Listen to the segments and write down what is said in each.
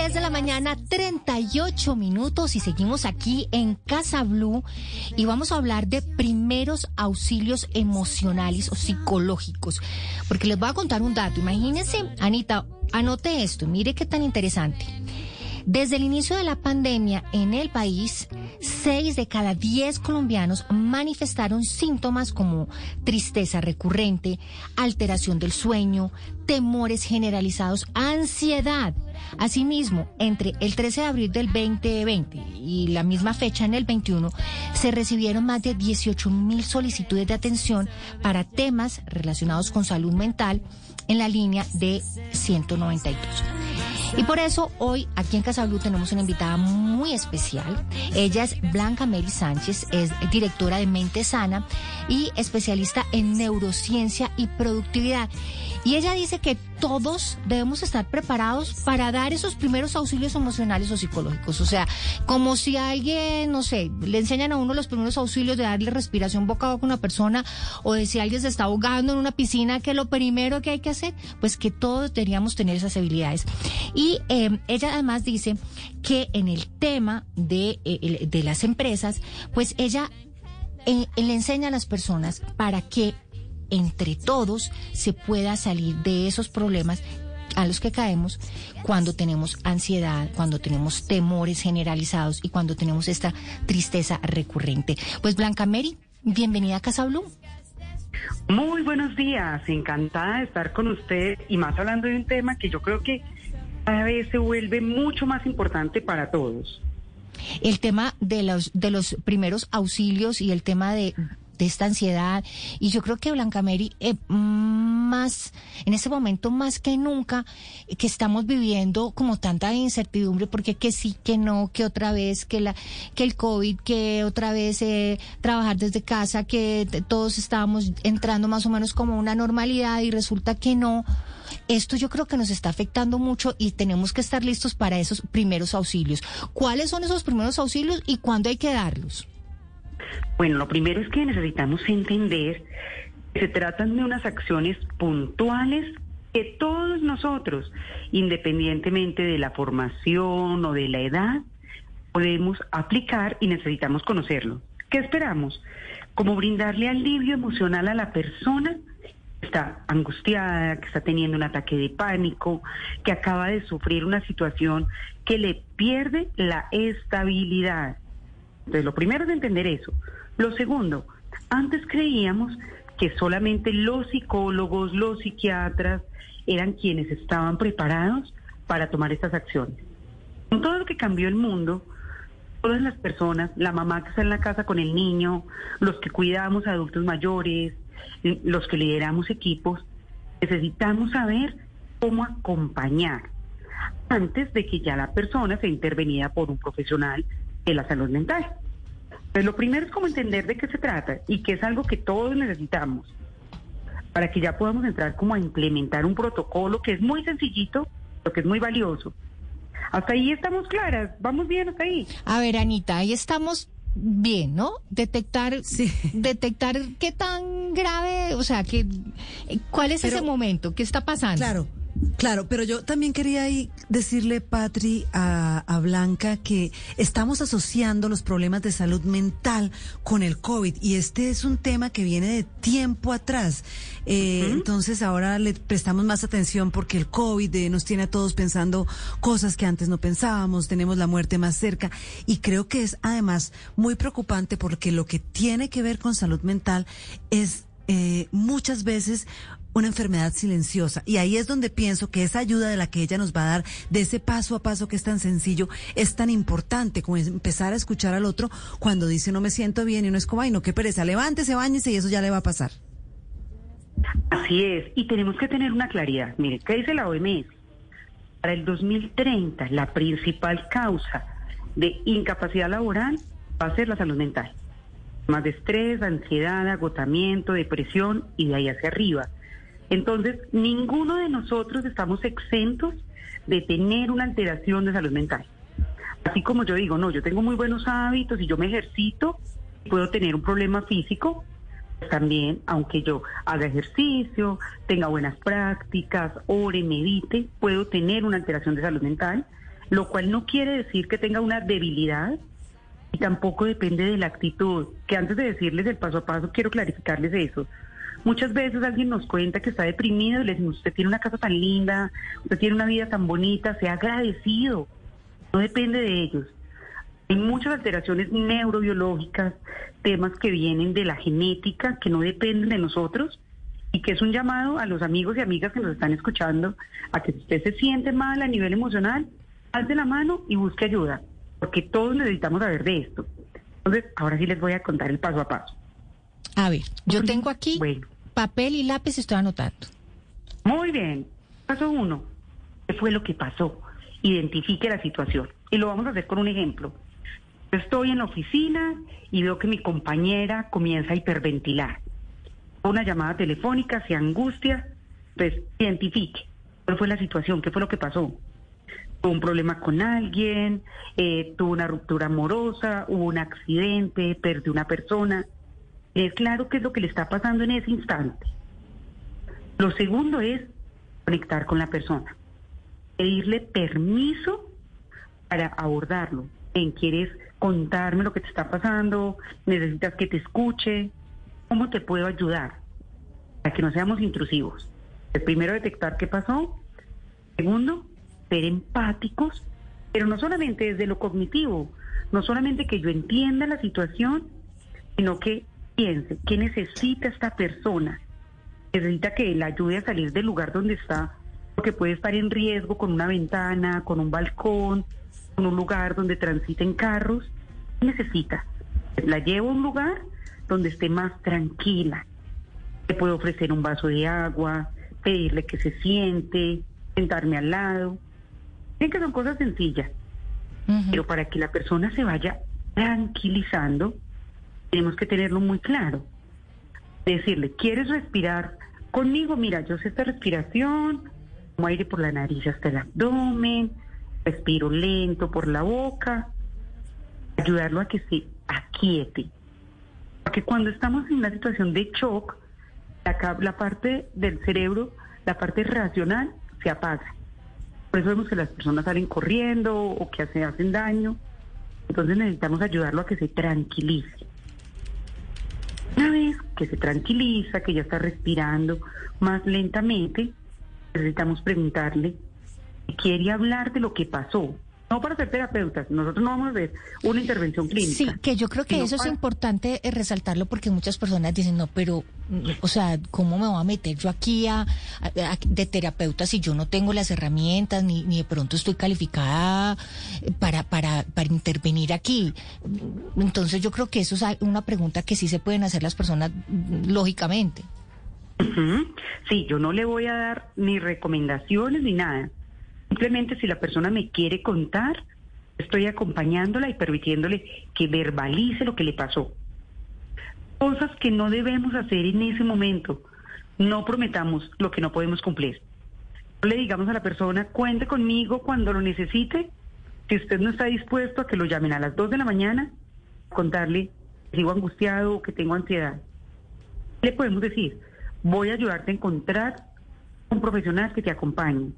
10 de la mañana, 38 minutos y seguimos aquí en Casa Blue y vamos a hablar de primeros auxilios emocionales o psicológicos. Porque les voy a contar un dato. Imagínense, Anita, anote esto, mire qué tan interesante. Desde el inicio de la pandemia en el país, 6 de cada 10 colombianos manifestaron síntomas como tristeza recurrente, alteración del sueño, temores generalizados, ansiedad. Asimismo, entre el 13 de abril del 2020 y la misma fecha en el 21, se recibieron más de 18 mil solicitudes de atención para temas relacionados con salud mental en la línea de 192. Y por eso hoy aquí en Casa Blue tenemos una invitada muy especial. Ella es Blanca Mary Sánchez, es directora de Mente Sana y especialista en neurociencia y productividad. Y ella dice que todos debemos estar preparados para dar esos primeros auxilios emocionales o psicológicos. O sea, como si alguien, no sé, le enseñan a uno los primeros auxilios de darle respiración boca a boca a una persona o de si alguien se está ahogando en una piscina, que lo primero que hay que hacer, pues que todos deberíamos tener esas habilidades. Y eh, ella además dice que en el tema de, eh, de las empresas, pues ella eh, le enseña a las personas para que entre todos se pueda salir de esos problemas a los que caemos cuando tenemos ansiedad, cuando tenemos temores generalizados y cuando tenemos esta tristeza recurrente. Pues Blanca Mary, bienvenida a Casa Blue. Muy buenos días, encantada de estar con usted y más hablando de un tema que yo creo que cada vez se vuelve mucho más importante para todos. El tema de los de los primeros auxilios y el tema de de esta ansiedad. Y yo creo que Blanca Mary, eh, más, en ese momento más que nunca, que estamos viviendo como tanta incertidumbre, porque que sí, que no, que otra vez, que la, que el COVID, que otra vez eh, trabajar desde casa, que todos estábamos entrando más o menos como una normalidad y resulta que no. Esto yo creo que nos está afectando mucho y tenemos que estar listos para esos primeros auxilios. ¿Cuáles son esos primeros auxilios y cuándo hay que darlos? Bueno, lo primero es que necesitamos entender que se tratan de unas acciones puntuales que todos nosotros, independientemente de la formación o de la edad, podemos aplicar y necesitamos conocerlo. ¿Qué esperamos? Como brindarle alivio emocional a la persona que está angustiada, que está teniendo un ataque de pánico, que acaba de sufrir una situación que le pierde la estabilidad. Entonces, lo primero es entender eso. Lo segundo, antes creíamos que solamente los psicólogos, los psiquiatras eran quienes estaban preparados para tomar estas acciones. Con todo lo que cambió el mundo, todas las personas, la mamá que está en la casa con el niño, los que cuidamos a adultos mayores, los que lideramos equipos, necesitamos saber cómo acompañar antes de que ya la persona sea intervenida por un profesional de la salud mental. Pues lo primero es como entender de qué se trata y que es algo que todos necesitamos para que ya podamos entrar como a implementar un protocolo que es muy sencillito, pero que es muy valioso. Hasta ahí estamos claras, vamos bien hasta ahí. A ver, Anita, ahí estamos bien, ¿no? Detectar, sí. detectar qué tan grave, o sea, que, ¿cuál es ese momento? ¿Qué está pasando? Claro. Claro, pero yo también quería ahí decirle, Patri, a, Blanca, que estamos asociando los problemas de salud mental con el COVID y este es un tema que viene de tiempo atrás. Eh, entonces ahora le prestamos más atención porque el COVID eh, nos tiene a todos pensando cosas que antes no pensábamos, tenemos la muerte más cerca y creo que es además muy preocupante porque lo que tiene que ver con salud mental es eh, muchas veces una enfermedad silenciosa. Y ahí es donde pienso que esa ayuda de la que ella nos va a dar, de ese paso a paso que es tan sencillo, es tan importante como empezar a escuchar al otro cuando dice no me siento bien y no es como, ay, no, qué pereza, levántese, bañese y eso ya le va a pasar. Así es, y tenemos que tener una claridad. Mire, ¿qué dice la OMS? Para el 2030, la principal causa de incapacidad laboral va a ser la salud mental. Más de estrés, ansiedad, agotamiento, depresión y de ahí hacia arriba. Entonces, ninguno de nosotros estamos exentos de tener una alteración de salud mental. Así como yo digo, no, yo tengo muy buenos hábitos y yo me ejercito, puedo tener un problema físico, también, aunque yo haga ejercicio, tenga buenas prácticas, ore, medite, puedo tener una alteración de salud mental. lo cual no quiere decir que tenga una debilidad y tampoco depende de la actitud, que antes de decirles el paso a paso quiero clarificarles eso. Muchas veces alguien nos cuenta que está deprimido y le decimos, usted tiene una casa tan linda, usted tiene una vida tan bonita, sea agradecido. No depende de ellos. Hay muchas alteraciones neurobiológicas, temas que vienen de la genética, que no dependen de nosotros y que es un llamado a los amigos y amigas que nos están escuchando a que si usted se siente mal a nivel emocional, alce la mano y busque ayuda, porque todos necesitamos saber de esto. Entonces, ahora sí les voy a contar el paso a paso. A ver, yo tengo aquí papel y lápiz y estoy anotando. Muy bien. Paso uno. ¿Qué fue lo que pasó? Identifique la situación. Y lo vamos a hacer con un ejemplo. Estoy en la oficina y veo que mi compañera comienza a hiperventilar. Una llamada telefónica, se angustia, pues identifique cuál fue la situación, qué fue lo que pasó. Tuvo un problema con alguien, eh, tuvo una ruptura amorosa, hubo un accidente, perdió una persona es claro qué es lo que le está pasando en ese instante. Lo segundo es conectar con la persona, pedirle permiso para abordarlo. En quieres contarme lo que te está pasando, necesitas que te escuche, cómo te puedo ayudar para que no seamos intrusivos. El primero, detectar qué pasó. Segundo, ser empáticos, pero no solamente desde lo cognitivo, no solamente que yo entienda la situación, sino que piense, ¿qué necesita esta persona? Necesita que la ayude a salir del lugar donde está, porque puede estar en riesgo con una ventana, con un balcón, con un lugar donde transiten carros. ¿Qué necesita? La llevo a un lugar donde esté más tranquila. Le puedo ofrecer un vaso de agua, pedirle que se siente, sentarme al lado. Miren que son cosas sencillas, pero para que la persona se vaya tranquilizando, tenemos que tenerlo muy claro. Decirle, ¿quieres respirar conmigo? Mira, yo sé esta respiración, como aire por la nariz hasta el abdomen, respiro lento por la boca, ayudarlo a que se aquiete. Porque cuando estamos en una situación de shock, la, parte del cerebro, la parte racional, se apaga. Por eso vemos que las personas salen corriendo o que se hacen daño. Entonces necesitamos ayudarlo a que se tranquilice. Que se tranquiliza, que ya está respirando más lentamente, necesitamos preguntarle quiere hablar de lo que pasó, no para ser terapeutas, nosotros no vamos a hacer una intervención clínica. Sí, que yo creo que eso es importante eh, resaltarlo porque muchas personas dicen, no, pero, o sea, ¿cómo me voy a meter yo aquí a, de terapeuta si yo no tengo las herramientas ni, ni de pronto estoy calificada para, para, para intervenir aquí? Entonces yo creo que eso es una pregunta que sí se pueden hacer las personas lógicamente. Sí, yo no le voy a dar ni recomendaciones ni nada Simplemente si la persona me quiere contar, estoy acompañándola y permitiéndole que verbalice lo que le pasó. Cosas que no debemos hacer en ese momento. No prometamos lo que no podemos cumplir. No le digamos a la persona, cuente conmigo cuando lo necesite. Si usted no está dispuesto a que lo llamen a las 2 de la mañana, contarle que sigo angustiado o que tengo ansiedad. Le podemos decir, voy a ayudarte a encontrar un profesional que te acompañe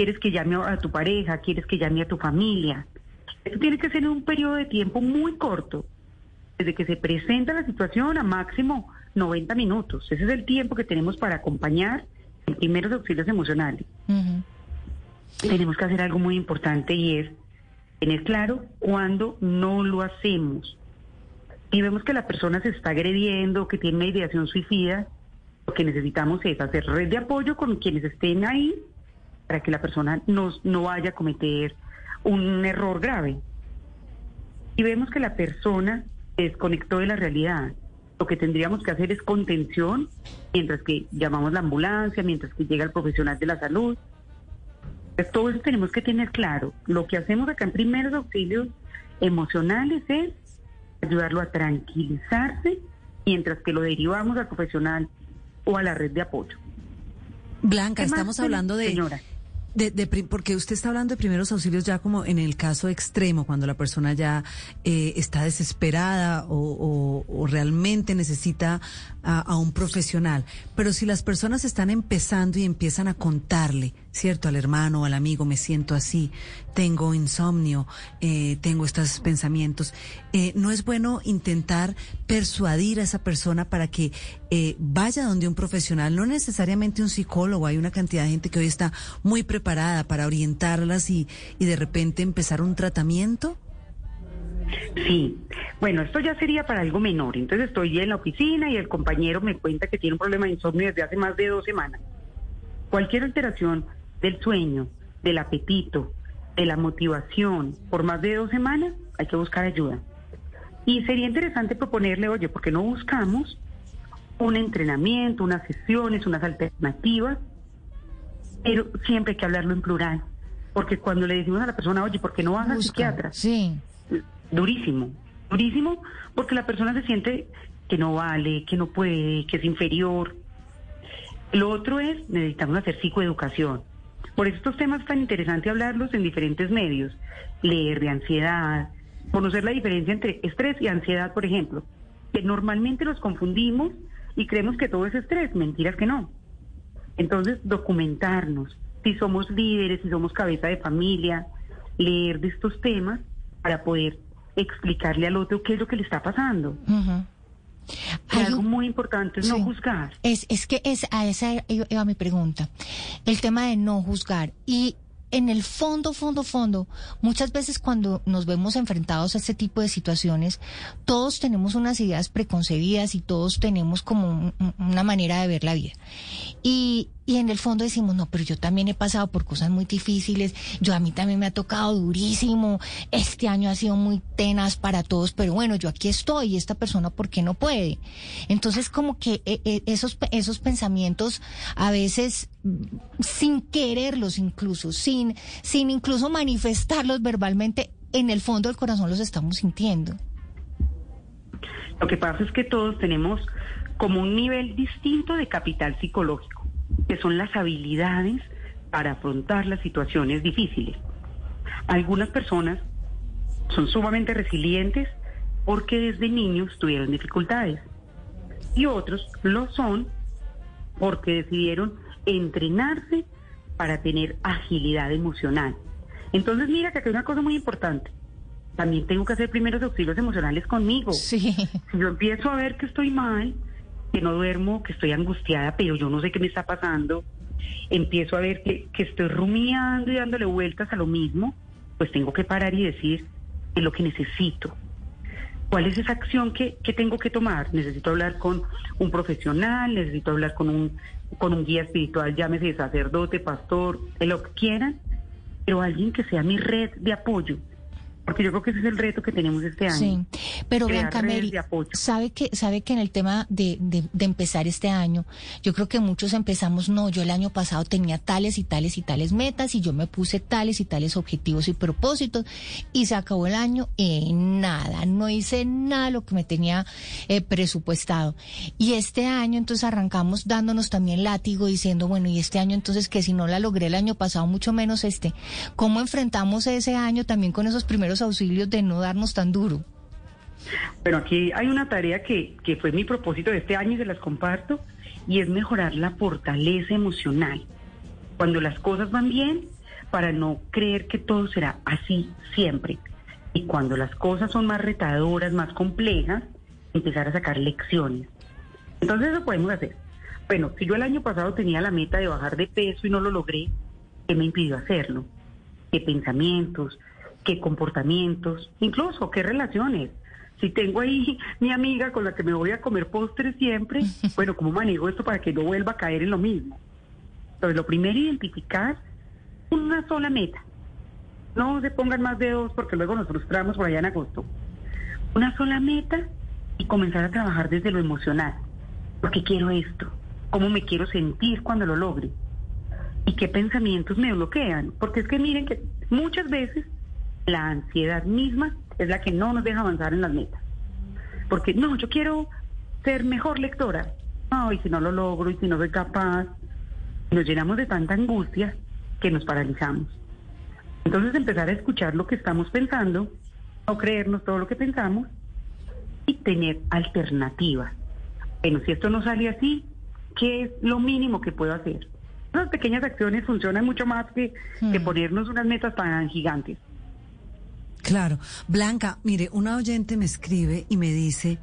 quieres que llame a tu pareja, quieres que llame a tu familia. Esto tiene que ser en un periodo de tiempo muy corto, desde que se presenta la situación a máximo 90 minutos. Ese es el tiempo que tenemos para acompañar en primeros auxilios emocionales. Tenemos que hacer algo muy importante y es tener claro cuándo no lo hacemos. Y vemos que la persona se está agrediendo, que tiene una ideación suicida, lo que necesitamos es hacer red de apoyo con quienes estén ahí para que la persona no, no vaya a cometer un error grave. Y vemos que la persona se desconectó de la realidad. Lo que tendríamos que hacer es contención mientras que llamamos la ambulancia, mientras que llega el profesional de la salud. Pues todo eso tenemos que tener claro. Lo que hacemos acá en primeros auxilios emocionales es ayudarlo a tranquilizarse mientras que lo derivamos al profesional o a la red de apoyo. Blanca, estamos hablando de, señora? De, porque usted está hablando de primeros auxilios ya como en el caso extremo, cuando la persona ya eh, está desesperada o, realmente necesita a, un profesional. Pero si las personas están empezando y empiezan a contarle cierto, al hermano, al amigo, me siento así, tengo insomnio, eh, tengo estos pensamientos. Eh, no es bueno intentar persuadir a esa persona para que eh, vaya donde un profesional, no necesariamente un psicólogo, hay una cantidad de gente que hoy está muy preparada para orientarlas y, y de repente empezar un tratamiento. Sí, bueno, esto ya sería para algo menor. Entonces estoy en la oficina y el compañero me cuenta que tiene un problema de insomnio desde hace más de dos semanas. Cualquier alteración del sueño, del apetito, de la motivación por más de dos semanas, hay que buscar ayuda. Y sería interesante proponerle, oye, ¿por qué no buscamos un entrenamiento, unas sesiones, unas alternativas? Pero siempre hay que hablarlo en plural. Porque cuando le decimos a la persona, oye, ¿por qué no vas al psiquiatra? Sí. Durísimo, durísimo, porque la persona se siente que no vale, que no puede, que es inferior. Lo otro es, necesitamos hacer psicoeducación. Por estos temas es tan interesante hablarlos en diferentes medios. Leer de ansiedad, conocer la diferencia entre estrés y ansiedad, por ejemplo, que normalmente los confundimos y creemos que todo es estrés, mentiras que no. Entonces, documentarnos, si somos líderes, si somos cabeza de familia, leer de estos temas para poder explicarle al otro qué es lo que le está pasando. Algo muy importante es no juzgar. Es, es que es a esa iba mi pregunta. El tema de no juzgar. Y en el fondo, fondo, fondo, muchas veces cuando nos vemos enfrentados a este tipo de situaciones, todos tenemos unas ideas preconcebidas y todos tenemos como una manera de ver la vida. Y, y en el fondo decimos, no, pero yo también he pasado por cosas muy difíciles, yo a mí también me ha tocado durísimo, este año ha sido muy tenaz para todos, pero bueno, yo aquí estoy y esta persona, ¿por qué no puede? Entonces, como que eh, eh, esos, esos pensamientos a veces sin quererlos incluso, sin, sin incluso manifestarlos verbalmente, en el fondo del corazón los estamos sintiendo. Lo que pasa es que todos tenemos como un nivel distinto de capital psicológico que son las habilidades para afrontar las situaciones difíciles. Algunas personas son sumamente resilientes porque desde niños tuvieron dificultades y otros lo son porque decidieron entrenarse para tener agilidad emocional. Entonces mira que aquí hay una cosa muy importante. También tengo que hacer primeros auxilios emocionales conmigo. Si yo empiezo a ver que estoy mal, que no duermo, que estoy angustiada, pero yo no sé qué me está pasando, empiezo a ver que, que estoy rumiando y dándole vueltas a lo mismo, pues tengo que parar y decir es lo que necesito. ¿Cuál es esa acción que, que, tengo que tomar? Necesito hablar con un profesional, necesito hablar con un, con un guía espiritual, llámese sacerdote, pastor, lo que quieran, pero alguien que sea mi red de apoyo, porque yo creo que ese es el reto que tenemos este año. Sí, pero Blanca Mary, sabe que, sabe que en el tema de, de, empezar este año, yo creo que muchos empezamos, no, yo el año pasado tenía tales y tales y tales metas y yo me puse tales y tales objetivos y propósitos y se acabó el año y nada, no hice nada lo que me tenía eh, presupuestado. Y este año entonces arrancamos dándonos también látigo diciendo, bueno, y este año entonces que si no la logré el año pasado, mucho menos este, ¿cómo enfrentamos ese año también con esos primeros auxilios de no darnos tan duro? Bueno, aquí hay una tarea que, que fue mi propósito de este año y se las comparto, y es mejorar la fortaleza emocional. Cuando las cosas van bien, para no creer que todo será así siempre. Y cuando las cosas son más retadoras, más complejas, empezar a sacar lecciones. Entonces eso podemos hacer. Bueno, si yo el año pasado tenía la meta de bajar de peso y no lo logré, ¿qué me impidió hacerlo? ¿Qué pensamientos? Qué comportamientos, incluso qué relaciones. Si tengo ahí mi amiga con la que me voy a comer postres siempre, bueno, ¿cómo manejo esto para que no vuelva a caer en lo mismo? Entonces, lo primero, identificar una sola meta. No se pongan más de dos porque luego nos frustramos por allá en agosto. Una sola meta y comenzar a trabajar desde lo emocional. Porque quiero esto? ¿Cómo me quiero sentir cuando lo logre? ¿Y qué pensamientos me bloquean? Porque es que miren que muchas veces la ansiedad misma es la que no nos deja avanzar en las metas. Porque no, yo quiero ser mejor lectora. No, y si no lo logro, y si no soy capaz, nos llenamos de tanta angustia que nos paralizamos. Entonces empezar a escuchar lo que estamos pensando, no creernos todo lo que pensamos y tener alternativas. Bueno, si esto no sale así, ¿qué es lo mínimo que puedo hacer? Esas pequeñas acciones funcionan mucho más que, que Hmm. ponernos unas metas tan gigantes. Claro. Blanca, mire, una oyente me escribe y me dice,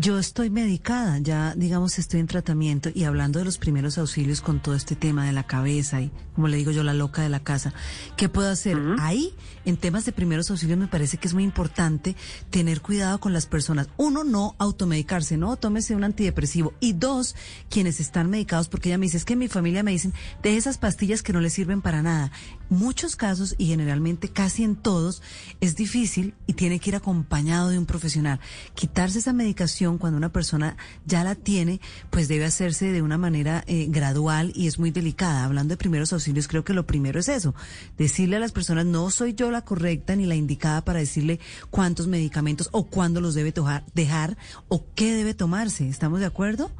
yo estoy medicada, ya digamos estoy en tratamiento y hablando de los primeros auxilios con todo este tema de la cabeza y como le digo yo, la loca de la casa, ¿qué puedo hacer? Ahí, en temas de primeros auxilios me parece que es muy importante tener cuidado con las personas. Uno, no automedicarse, no, tómese un antidepresivo. Y dos, quienes están medicados, porque ella me dice, es que en mi familia me dicen, de esas pastillas que no le sirven para nada. Muchos casos y generalmente casi en todos es difícil y tiene que ir acompañado de un profesional. Quitarse esa medicación cuando una persona ya la tiene, pues debe hacerse de una manera eh, gradual y es muy delicada. Hablando de primeros auxilios, creo que lo primero es eso, decirle a las personas, no soy yo la correcta ni la indicada para decirle cuántos medicamentos o cuándo los debe tojar- dejar o qué debe tomarse. ¿Estamos de acuerdo?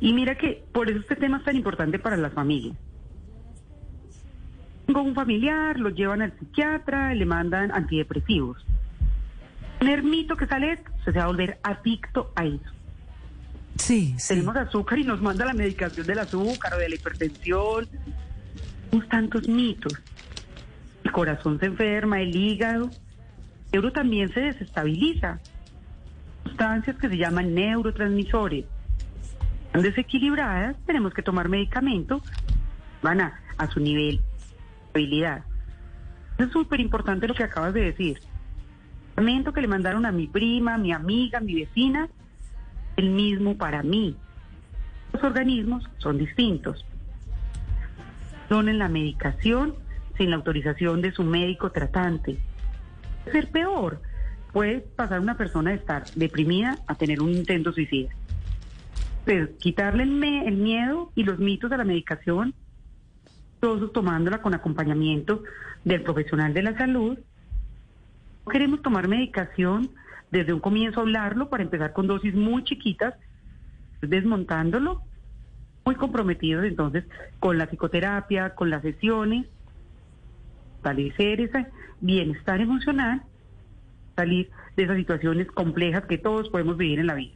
Y mira que por eso este tema es tan importante para las familias. Tengo un familiar, lo llevan al psiquiatra, le mandan antidepresivos. Ermito que sale esto, se va a volver adicto a eso. Sí, sí. Tenemos azúcar y nos manda la medicación del azúcar o de la hipertensión. Tenemos tantos mitos. El corazón se enferma, el hígado. El cerebro también se desestabiliza. Sustancias que se llaman neurotransmisores. Están desequilibradas, tenemos que tomar medicamentos. Van a, a su nivel de habilidad. Es súper importante lo que acabas de decir. Que le mandaron a mi prima, mi amiga, mi vecina, el mismo para mí. Los organismos son distintos. Son en la medicación sin la autorización de su médico tratante. Puede ser peor. Puede pasar una persona de estar deprimida a tener un intento suicida. Quitarle el, me- el miedo y los mitos a la medicación, todos tomándola con acompañamiento del profesional de la salud. Queremos tomar medicación desde un comienzo hablarlo para empezar con dosis muy chiquitas, desmontándolo, muy comprometidos entonces con la psicoterapia, con las sesiones, fortalecer ese bienestar emocional, salir de esas situaciones complejas que todos podemos vivir en la vida.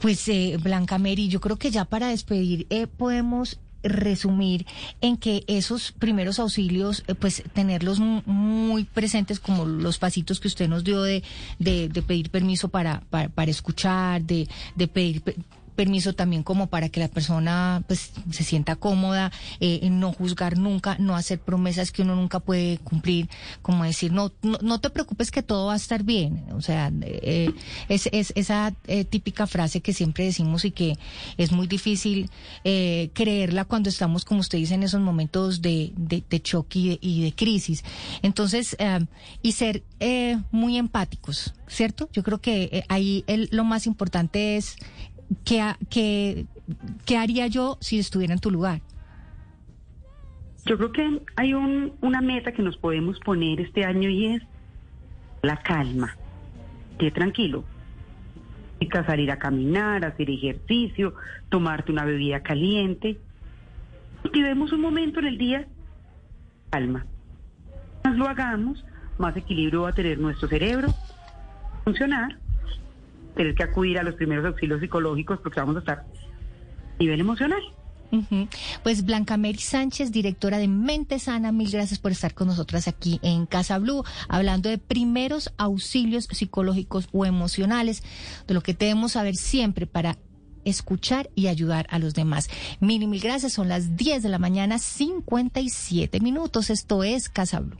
Pues eh, Blanca Mary, yo creo que ya para despedir eh, podemos resumir en que esos primeros auxilios, eh, pues tenerlos mu- muy presentes como los pasitos que usted nos dio de, de, de pedir permiso para, para, para escuchar, de, de pedir pe- permiso también como para que la persona pues se sienta cómoda, eh, no juzgar nunca, no hacer promesas que uno nunca puede cumplir, como decir, no, no, te preocupes que todo va a estar bien. O sea, eh, es, es esa eh, típica frase que siempre decimos y que es muy difícil eh, creerla cuando estamos, como usted dice, en esos momentos de, de, choque y de, y de crisis. Entonces, eh, y ser muy empáticos, ¿cierto? Yo creo que ahí el, lo más importante es ¿qué, qué- qué haría yo si estuviera en tu lugar? Yo creo que hay un- una meta que nos podemos poner este año y es la calma. Que tranquilo. Y salir a caminar, hacer ejercicio, tomarte una bebida caliente. Cultivemos un momento en el día. Calma. Más lo hagamos, más equilibrio va a tener nuestro cerebro, funcionar, tener que acudir a los primeros auxilios psicológicos porque vamos a estar a nivel emocional. Pues Blanca Mary Sánchez, directora de Mente Sana, mil gracias por estar con nosotras aquí en Casa Blue, hablando de primeros auxilios psicológicos o emocionales, de lo que debemos saber siempre para escuchar y ayudar a los demás. Mil mil gracias, son las 10 de la mañana, 57 minutos. Esto es Casa Blue.